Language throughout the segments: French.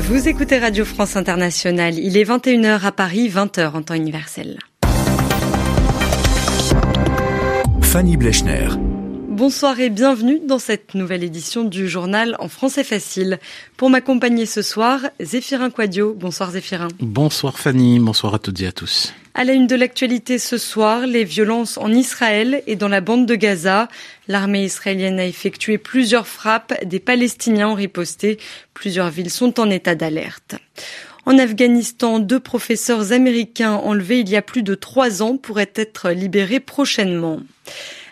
Vous écoutez Radio France Internationale. Il est 21h à Paris, 20h en temps universel. Fanny Blechner. Bonsoir et bienvenue dans cette nouvelle édition du journal en français facile. Pour m'accompagner ce soir, Zéphirin Quadio. Bonsoir Zéphirin. Bonsoir Fanny, bonsoir à toutes et à tous. À la une de l'actualité ce soir, les violences en Israël et dans la bande de Gaza. L'armée israélienne a effectué plusieurs frappes, des Palestiniens ont riposté, plusieurs villes sont en état d'alerte. En Afghanistan, deux professeurs américains enlevés il y a plus de trois ans pourraient être libérés prochainement.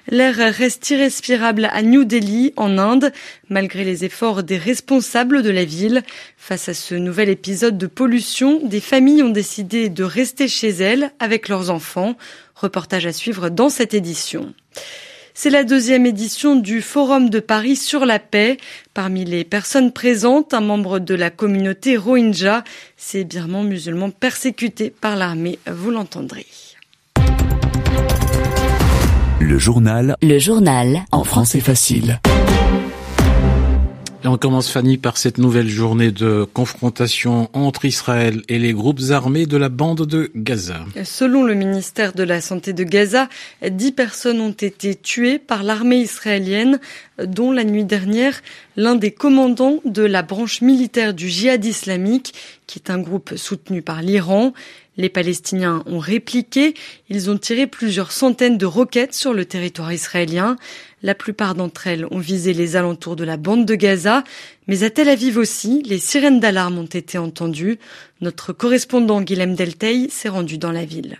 L'air reste irrespirable à New Delhi, en Inde, malgré les efforts des responsables de la ville. Face à ce nouvel épisode de pollution, des familles ont décidé de rester chez elles avec leurs enfants. Reportage à suivre dans cette édition. C'est la deuxième édition du Forum de Paris sur la paix. Parmi les personnes présentes, un membre de la communauté Rohingya, ces birmans musulmans persécutés par l'armée, vous l'entendrez. Le journal. Le journal. En français facile. Et on commence, Fanny, par cette nouvelle journée de confrontation entre Israël et les groupes armés de la bande de Gaza. Selon le ministère de la Santé de Gaza, dix personnes ont été tuées par l'armée israélienne, dont la nuit dernière, l'un des commandants de la branche militaire du djihad islamique, qui est un groupe soutenu par l'Iran. Les Palestiniens ont répliqué, ils ont tiré plusieurs centaines de roquettes sur le territoire israélien. La plupart d'entre elles ont visé les alentours de la bande de Gaza, mais à Tel Aviv aussi, les sirènes d'alarme ont été entendues. Notre correspondant Guilhem Delteil s'est rendu dans la ville.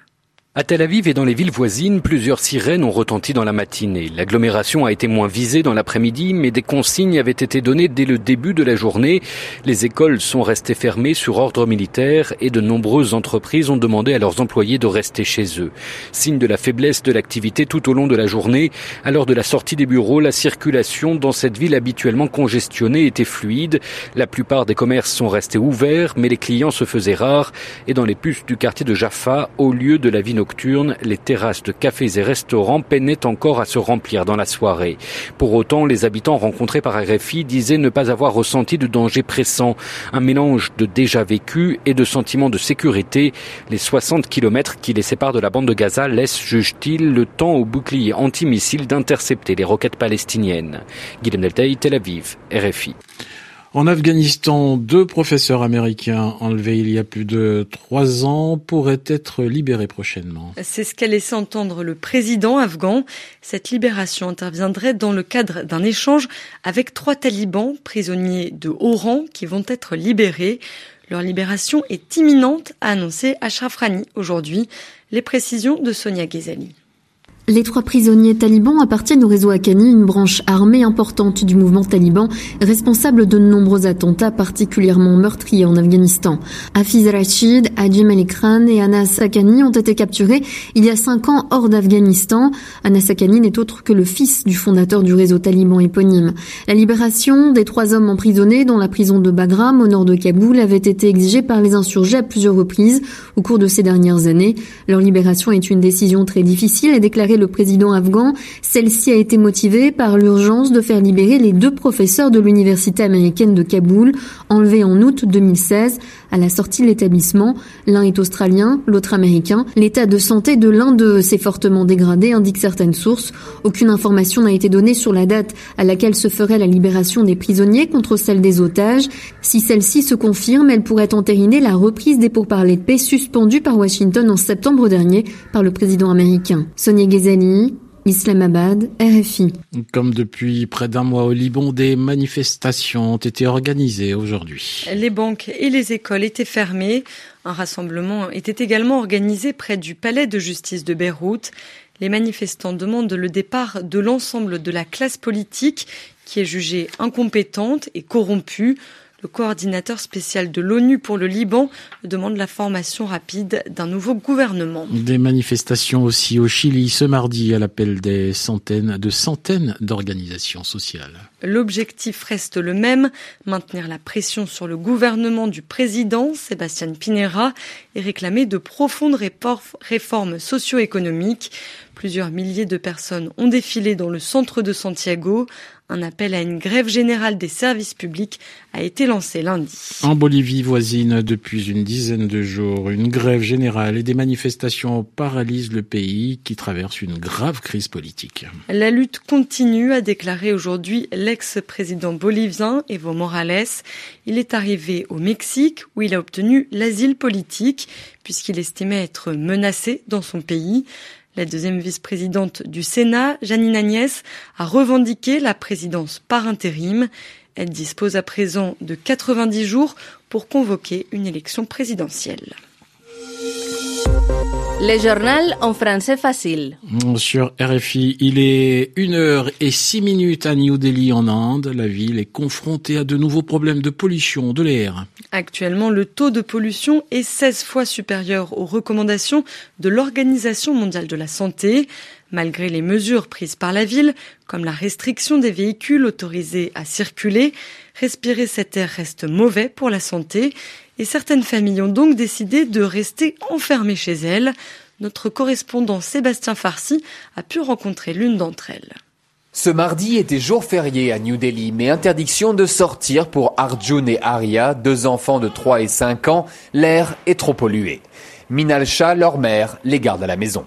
À Tel Aviv et dans les villes voisines, plusieurs sirènes ont retenti dans la matinée. L'agglomération a été moins visée dans l'après-midi, mais des consignes avaient été données dès le début de la journée. Les écoles sont restées fermées sur ordre militaire et de nombreuses entreprises ont demandé à leurs employés de rester chez eux. Signe de la faiblesse de l'activité tout au long de la journée, à l'heure de la sortie des bureaux, la circulation dans cette ville habituellement congestionnée était fluide. La plupart des commerces sont restés ouverts, mais les clients se faisaient rares et dans les puces du quartier de Jaffa, au lieu de la vie nocturne, les terrasses de cafés et restaurants peinaient encore à se remplir dans la soirée. Pour autant, les habitants rencontrés par RFI disaient ne pas avoir ressenti de danger pressant, un mélange de déjà vécu et de sentiment de sécurité. Les 60 kilomètres qui les séparent de la bande de Gaza laissent, juge-t-il, le temps au bouclier antimissile d'intercepter les roquettes palestiniennes. Guillaume Deltaï, Tel Aviv, RFI. En Afghanistan, deux professeurs américains enlevés il y a plus de trois ans pourraient être libérés prochainement. C'est ce qu'a laissé entendre le président afghan. Cette libération interviendrait dans le cadre d'un échange avec trois talibans prisonniers de haut rang qui vont être libérés. Leur libération est imminente, a annoncé Ashraf Rani aujourd'hui. Les précisions de Sonia Ghezali. Les trois prisonniers talibans appartiennent au réseau Haqqani, une branche armée importante du mouvement taliban, responsable de nombreux attentats particulièrement meurtriers en Afghanistan. Hafiz Rashid, Haji Malikran et Anas Haqqani ont été capturés il y a cinq ans hors d'Afghanistan. Anas Haqqani n'est autre que le fils du fondateur du réseau taliban éponyme. La libération des trois hommes emprisonnés dans la prison de Bagram au nord de Kaboul avait été exigée par les insurgés à plusieurs reprises au cours de ces dernières années. Leur libération est une décision très difficile et déclarée le président afghan. Celle-ci a été motivée par l'urgence de faire libérer les deux professeurs de l'université américaine de Kaboul, enlevés en août 2016 à la sortie de l'établissement. L'un est australien, l'autre américain. L'état de santé de l'un de s'est fortement dégradé, indiquent certaines sources. Aucune information n'a été donnée sur la date à laquelle se ferait la libération des prisonniers contre celle des otages. Si celle-ci se confirme, elle pourrait entériner la reprise des pourparlers de paix suspendus par Washington en septembre dernier par le président américain. Sonia Ghazali, Islamabad, RFI. Comme depuis près d'un mois au Liban, des manifestations ont été organisées aujourd'hui. Les banques et les écoles étaient fermées. Un rassemblement était également organisé près du palais de justice de Beyrouth. Les manifestants demandent le départ de l'ensemble de la classe politique qui est jugée incompétente et corrompue. Le coordinateur spécial de l'ONU pour le Liban demande la formation rapide d'un nouveau gouvernement. Des manifestations aussi au Chili ce mardi à l'appel des centaines de centaines d'organisations sociales. L'objectif reste le même, maintenir la pression sur le gouvernement du président Sébastien Pinera et réclamer de profondes réformes socio-économiques. Plusieurs milliers de personnes ont défilé dans le centre de Santiago. Un appel à une grève générale des services publics a été lancé lundi. En Bolivie voisine, depuis une dizaine de jours, une grève générale et des manifestations paralysent le pays qui traverse une grave crise politique. La lutte continue, a déclaré aujourd'hui l'ex-président bolivien Evo Morales. Il est arrivé au Mexique où il a obtenu l'asile politique puisqu'il estimait être menacé dans son pays. La deuxième vice-présidente du Sénat, Janine Agnès, a revendiqué la présidence par intérim. Elle dispose à présent de 90 jours pour convoquer une élection présidentielle. Le journal en français facile. Sur RFI, il est une heure et six minutes à New Delhi en Inde. La ville est confrontée à de nouveaux problèmes de pollution de l'air. Actuellement, le taux de pollution est 16 fois supérieur aux recommandations de l'Organisation mondiale de la santé. Malgré les mesures prises par la ville, comme la restriction des véhicules autorisés à circuler, respirer cet air reste mauvais pour la santé et certaines familles ont donc décidé de rester enfermées chez elles. Notre correspondant Sébastien Farsi a pu rencontrer l'une d'entre elles. Ce mardi était jour férié à New Delhi, mais interdiction de sortir pour Arjun et Arya, deux enfants de 3 et 5 ans. L'air est trop pollué. Minal leur mère, les garde à la maison.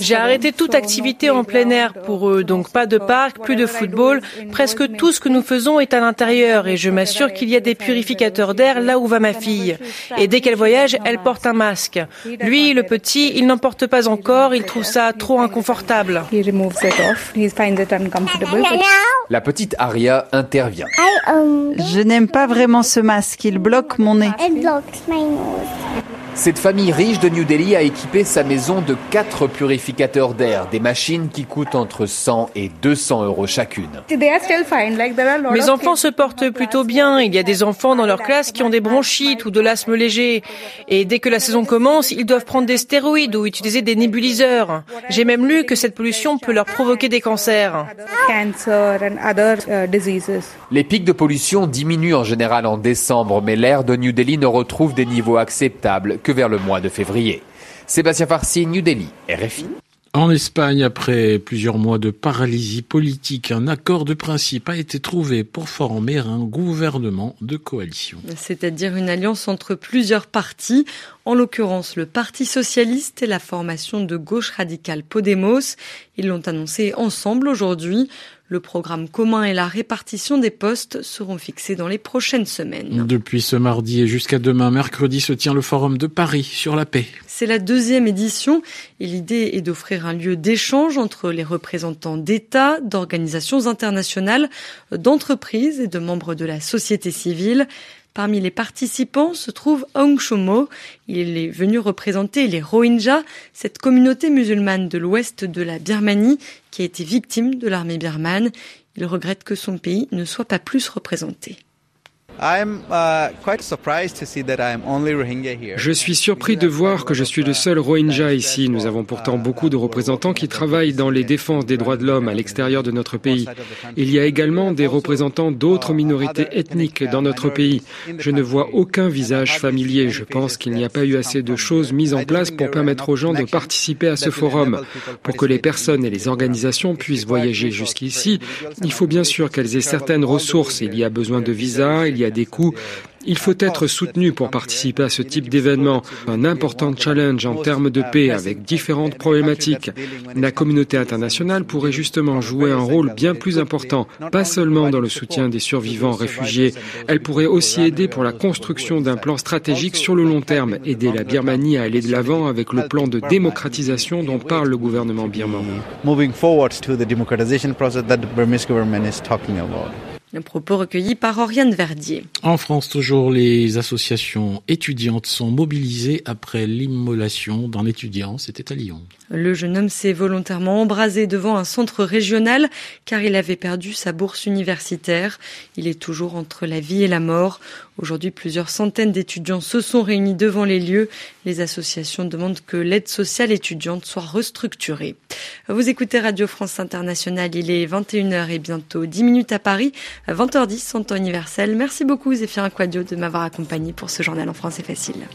J'ai arrêté toute activité en plein air pour eux, donc pas de parc, plus de football. Presque tout ce que nous faisons est à l'intérieur et je m'assure qu'il y a des purificateurs d'air là où va ma fille. Et dès qu'elle voyage, elle porte un masque. Lui, le petit, il n'en porte pas encore, il trouve ça trop inconfortable. La petite Aria intervient. Je n'aime pas vraiment ce masque, il bloque mon nez. Cette famille riche de New Delhi a équipé sa maison de quatre purificateurs d'air, des machines qui coûtent entre 100 et 200 euros chacune. Mes enfants se portent plutôt bien. Il y a des enfants dans leur classe qui ont des bronchites ou de l'asthme léger. Et dès que la saison commence, ils doivent prendre des stéroïdes ou utiliser des nébuliseurs. J'ai même lu que cette pollution peut leur provoquer des cancers. Les pics de pollution diminuent en général en décembre, mais l'air de New Delhi ne retrouve des niveaux acceptables que vers le mois de février. Sébastien Farsi, New Delhi, RFI. En Espagne, après plusieurs mois de paralysie politique, un accord de principe a été trouvé pour former un gouvernement de coalition. C'est-à-dire une alliance entre plusieurs partis, en l'occurrence le Parti socialiste et la formation de gauche radicale Podemos. Ils l'ont annoncé ensemble aujourd'hui. Le programme commun et la répartition des postes seront fixés dans les prochaines semaines. Depuis ce mardi et jusqu'à demain, mercredi, se tient le Forum de Paris sur la paix. C'est la deuxième édition et l'idée est d'offrir un lieu d'échange entre les représentants d'États, d'organisations internationales, d'entreprises et de membres de la société civile. Parmi les participants se trouve Aung Chomo. Il est venu représenter les Rohingyas, cette communauté musulmane de l'ouest de la Birmanie qui a été victime de l'armée birmane. Il regrette que son pays ne soit pas plus représenté. Je suis surpris de voir que je suis le seul Rohingya ici. Nous avons pourtant beaucoup de représentants qui travaillent dans les défenses des droits de l'homme à l'extérieur de notre pays. Il y a également des représentants d'autres minorités ethniques dans notre pays. Je ne vois aucun visage familier. Je pense qu'il n'y a pas eu assez de choses mises en place pour permettre aux gens de participer à ce forum. Pour que les personnes et les organisations puissent voyager jusqu'ici, il faut bien sûr qu'elles aient certaines ressources. Il y a besoin de visas, des coûts. Il faut être soutenu pour participer à ce type d'événement. Un important challenge en termes de paix avec différentes problématiques. La communauté internationale pourrait justement jouer un rôle bien plus important, pas seulement dans le soutien des survivants réfugiés. Elle pourrait aussi aider pour la construction d'un plan stratégique sur le long terme, aider la Birmanie à aller de l'avant avec le plan de démocratisation dont parle le gouvernement birman. Un propos recueilli par Oriane Verdier. En France, toujours, les associations étudiantes sont mobilisées après l'immolation d'un étudiant. C'était à Lyon. Le jeune homme s'est volontairement embrasé devant un centre régional car il avait perdu sa bourse universitaire. Il est toujours entre la vie et la mort. Aujourd'hui, plusieurs centaines d'étudiants se sont réunis devant les lieux. Les associations demandent que l'aide sociale étudiante soit restructurée. Vous écoutez Radio France Internationale. Il est 21h et bientôt 10 minutes à Paris. 20h10 en temps universel. Merci beaucoup Zéphir Quadio de m'avoir accompagné pour ce journal en français facile.